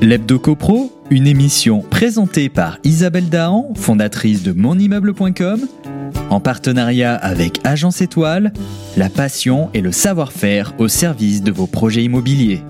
L'Hebdo CoPro, une émission présentée par Isabelle Dahan, fondatrice de monimmeuble.com, en partenariat avec Agence Étoile, la passion et le savoir-faire au service de vos projets immobiliers.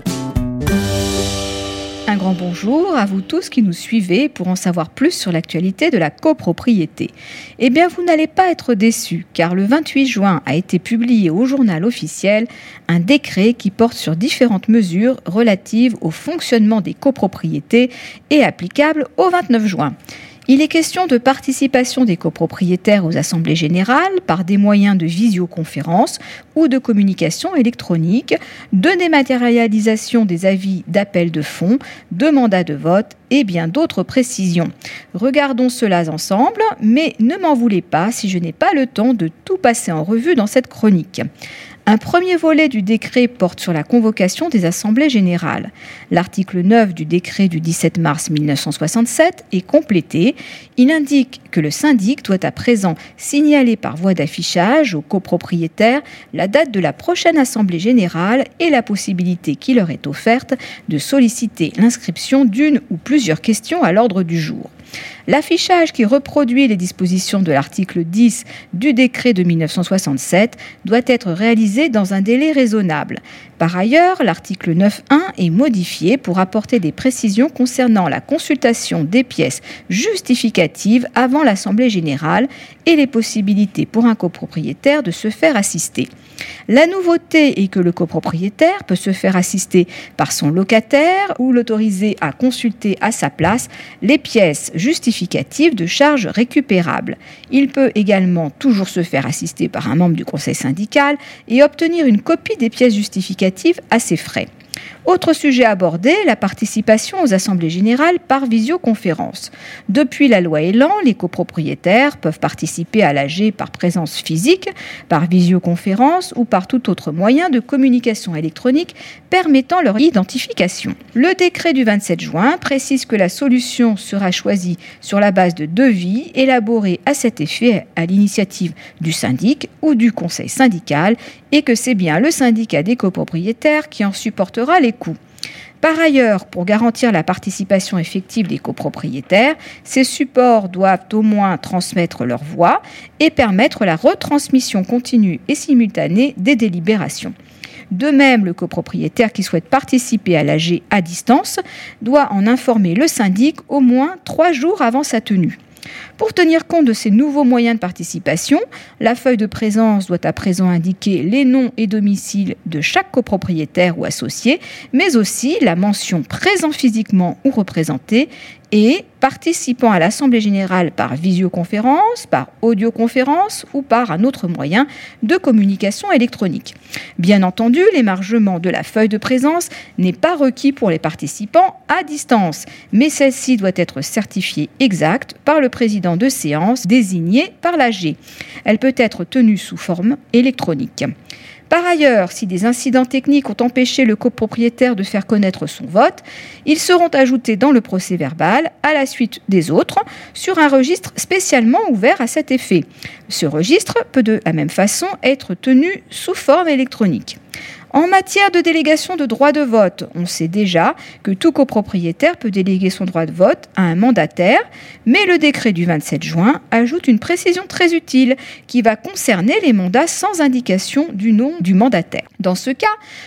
Bonjour à vous tous qui nous suivez pour en savoir plus sur l'actualité de la copropriété. Eh bien, vous n'allez pas être déçus, car le 28 juin a été publié au journal officiel un décret qui porte sur différentes mesures relatives au fonctionnement des copropriétés et applicables au 29 juin. Il est question de participation des copropriétaires aux assemblées générales par des moyens de visioconférence ou de communication électronique, de dématérialisation des avis d'appel de fonds, de mandats de vote et bien d'autres précisions. Regardons cela ensemble, mais ne m'en voulez pas si je n'ai pas le temps de tout passer en revue dans cette chronique. Un premier volet du décret porte sur la convocation des assemblées générales. L'article 9 du décret du 17 mars 1967 est complété. Il indique que le syndic doit à présent signaler par voie d'affichage aux copropriétaires la date de la prochaine assemblée générale et la possibilité qui leur est offerte de solliciter l'inscription d'une ou plusieurs questions à l'ordre du jour. L'affichage qui reproduit les dispositions de l'article 10 du décret de 1967 doit être réalisé dans un délai raisonnable. Par ailleurs, l'article 9.1 est modifié pour apporter des précisions concernant la consultation des pièces justificatives avant l'Assemblée générale et les possibilités pour un copropriétaire de se faire assister. La nouveauté est que le copropriétaire peut se faire assister par son locataire ou l'autoriser à consulter à sa place les pièces justificatives de charges récupérables. Il peut également toujours se faire assister par un membre du conseil syndical et obtenir une copie des pièces justificatives à ses frais. Autre sujet abordé, la participation aux assemblées générales par visioconférence. Depuis la loi Elan, les copropriétaires peuvent participer à l'AG par présence physique, par visioconférence ou par tout autre moyen de communication électronique permettant leur identification. Le décret du 27 juin précise que la solution sera choisie sur la base de devis élaborés à cet effet à l'initiative du syndic ou du conseil syndical et que c'est bien le syndicat des copropriétaires qui en supportera les coûts. Par ailleurs, pour garantir la participation effective des copropriétaires, ces supports doivent au moins transmettre leur voix et permettre la retransmission continue et simultanée des délibérations. De même, le copropriétaire qui souhaite participer à l'AG à distance doit en informer le syndic au moins trois jours avant sa tenue. Pour tenir compte de ces nouveaux moyens de participation, la feuille de présence doit à présent indiquer les noms et domiciles de chaque copropriétaire ou associé, mais aussi la mention présent physiquement ou représenté et participant à l'Assemblée générale par visioconférence, par audioconférence ou par un autre moyen de communication électronique. Bien entendu, l'émargement de la feuille de présence n'est pas requis pour les participants à distance, mais celle-ci doit être certifiée exacte par le président de séance désigné par l'AG. Elle peut être tenue sous forme électronique. Par ailleurs, si des incidents techniques ont empêché le copropriétaire de faire connaître son vote, ils seront ajoutés dans le procès verbal à la suite des autres sur un registre spécialement ouvert à cet effet. Ce registre peut de la même façon être tenu sous forme électronique. En matière de délégation de droit de vote, on sait déjà que tout copropriétaire peut déléguer son droit de vote à un mandataire, mais le décret du 27 juin ajoute une précision très utile qui va concerner les mandats sans indication du nom du mandataire. Dans ce cas,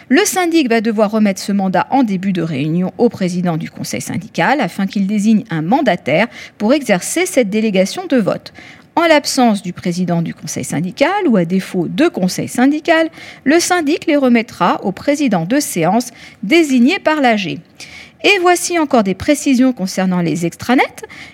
le syndic va devoir remettre ce mandat en début de réunion au président du conseil syndical afin qu'il désigne un mandataire pour exercer cette délégation de vote. En l'absence du président du conseil syndical ou à défaut de conseil syndical, le syndic les remettra au président de séance désigné par l'AG. Et voici encore des précisions concernant les extranets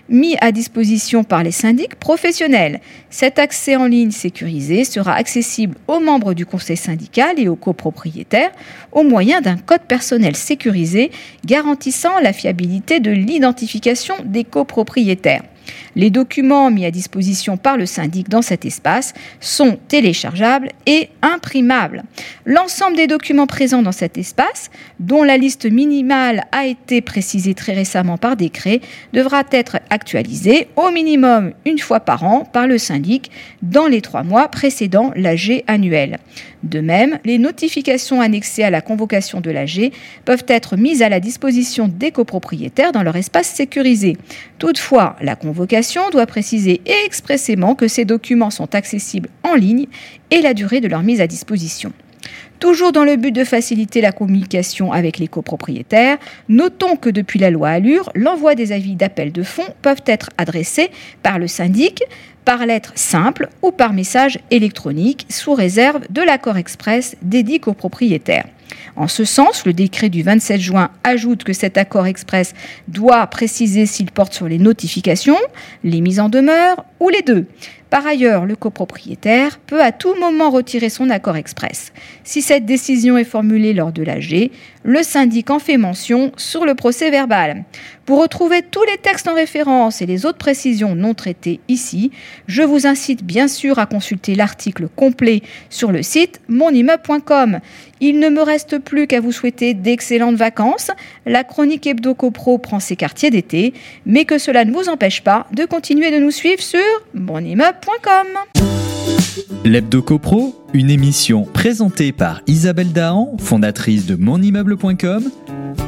mis à disposition par les syndics professionnels. Cet accès en ligne sécurisé sera accessible aux membres du conseil syndical et aux copropriétaires au moyen d'un code personnel sécurisé garantissant la fiabilité de l'identification des copropriétaires. Les documents mis à disposition par le syndic dans cet espace sont téléchargeables et imprimables. L'ensemble des documents présents dans cet espace, dont la liste minimale a été précisée très récemment par décret, devra être actualisé au minimum une fois par an par le syndic dans les trois mois précédant l'AG annuel. De même, les notifications annexées à la convocation de l'AG peuvent être mises à la disposition des copropriétaires dans leur espace sécurisé. Toutefois, la convocation doit préciser expressément que ces documents sont accessibles en ligne et la durée de leur mise à disposition. Toujours dans le but de faciliter la communication avec les copropriétaires, notons que depuis la loi Allure, l'envoi des avis d'appel de fonds peuvent être adressés par le syndic, par lettre simple ou par message électronique, sous réserve de l'accord express des dix copropriétaires. En ce sens, le décret du 27 juin ajoute que cet accord express doit préciser s'il porte sur les notifications, les mises en demeure ou les deux. Par ailleurs, le copropriétaire peut à tout moment retirer son accord express. Si cette décision est formulée lors de l'AG, le syndic en fait mention sur le procès verbal. Pour retrouver tous les textes en référence et les autres précisions non traitées ici, je vous incite bien sûr à consulter l'article complet sur le site monimmeuble.com. Il ne me reste plus qu'à vous souhaiter d'excellentes vacances. La chronique Hebdo Copro prend ses quartiers d'été, mais que cela ne vous empêche pas de continuer de nous suivre sur monimmeuble.com. L'Hebdo Copro, une émission présentée par Isabelle Dahan, fondatrice de monimmeuble.com,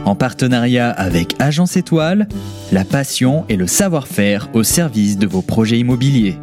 en partenariat avec Agence Étoile, la passion et le savoir-faire au service de vos projets immobiliers.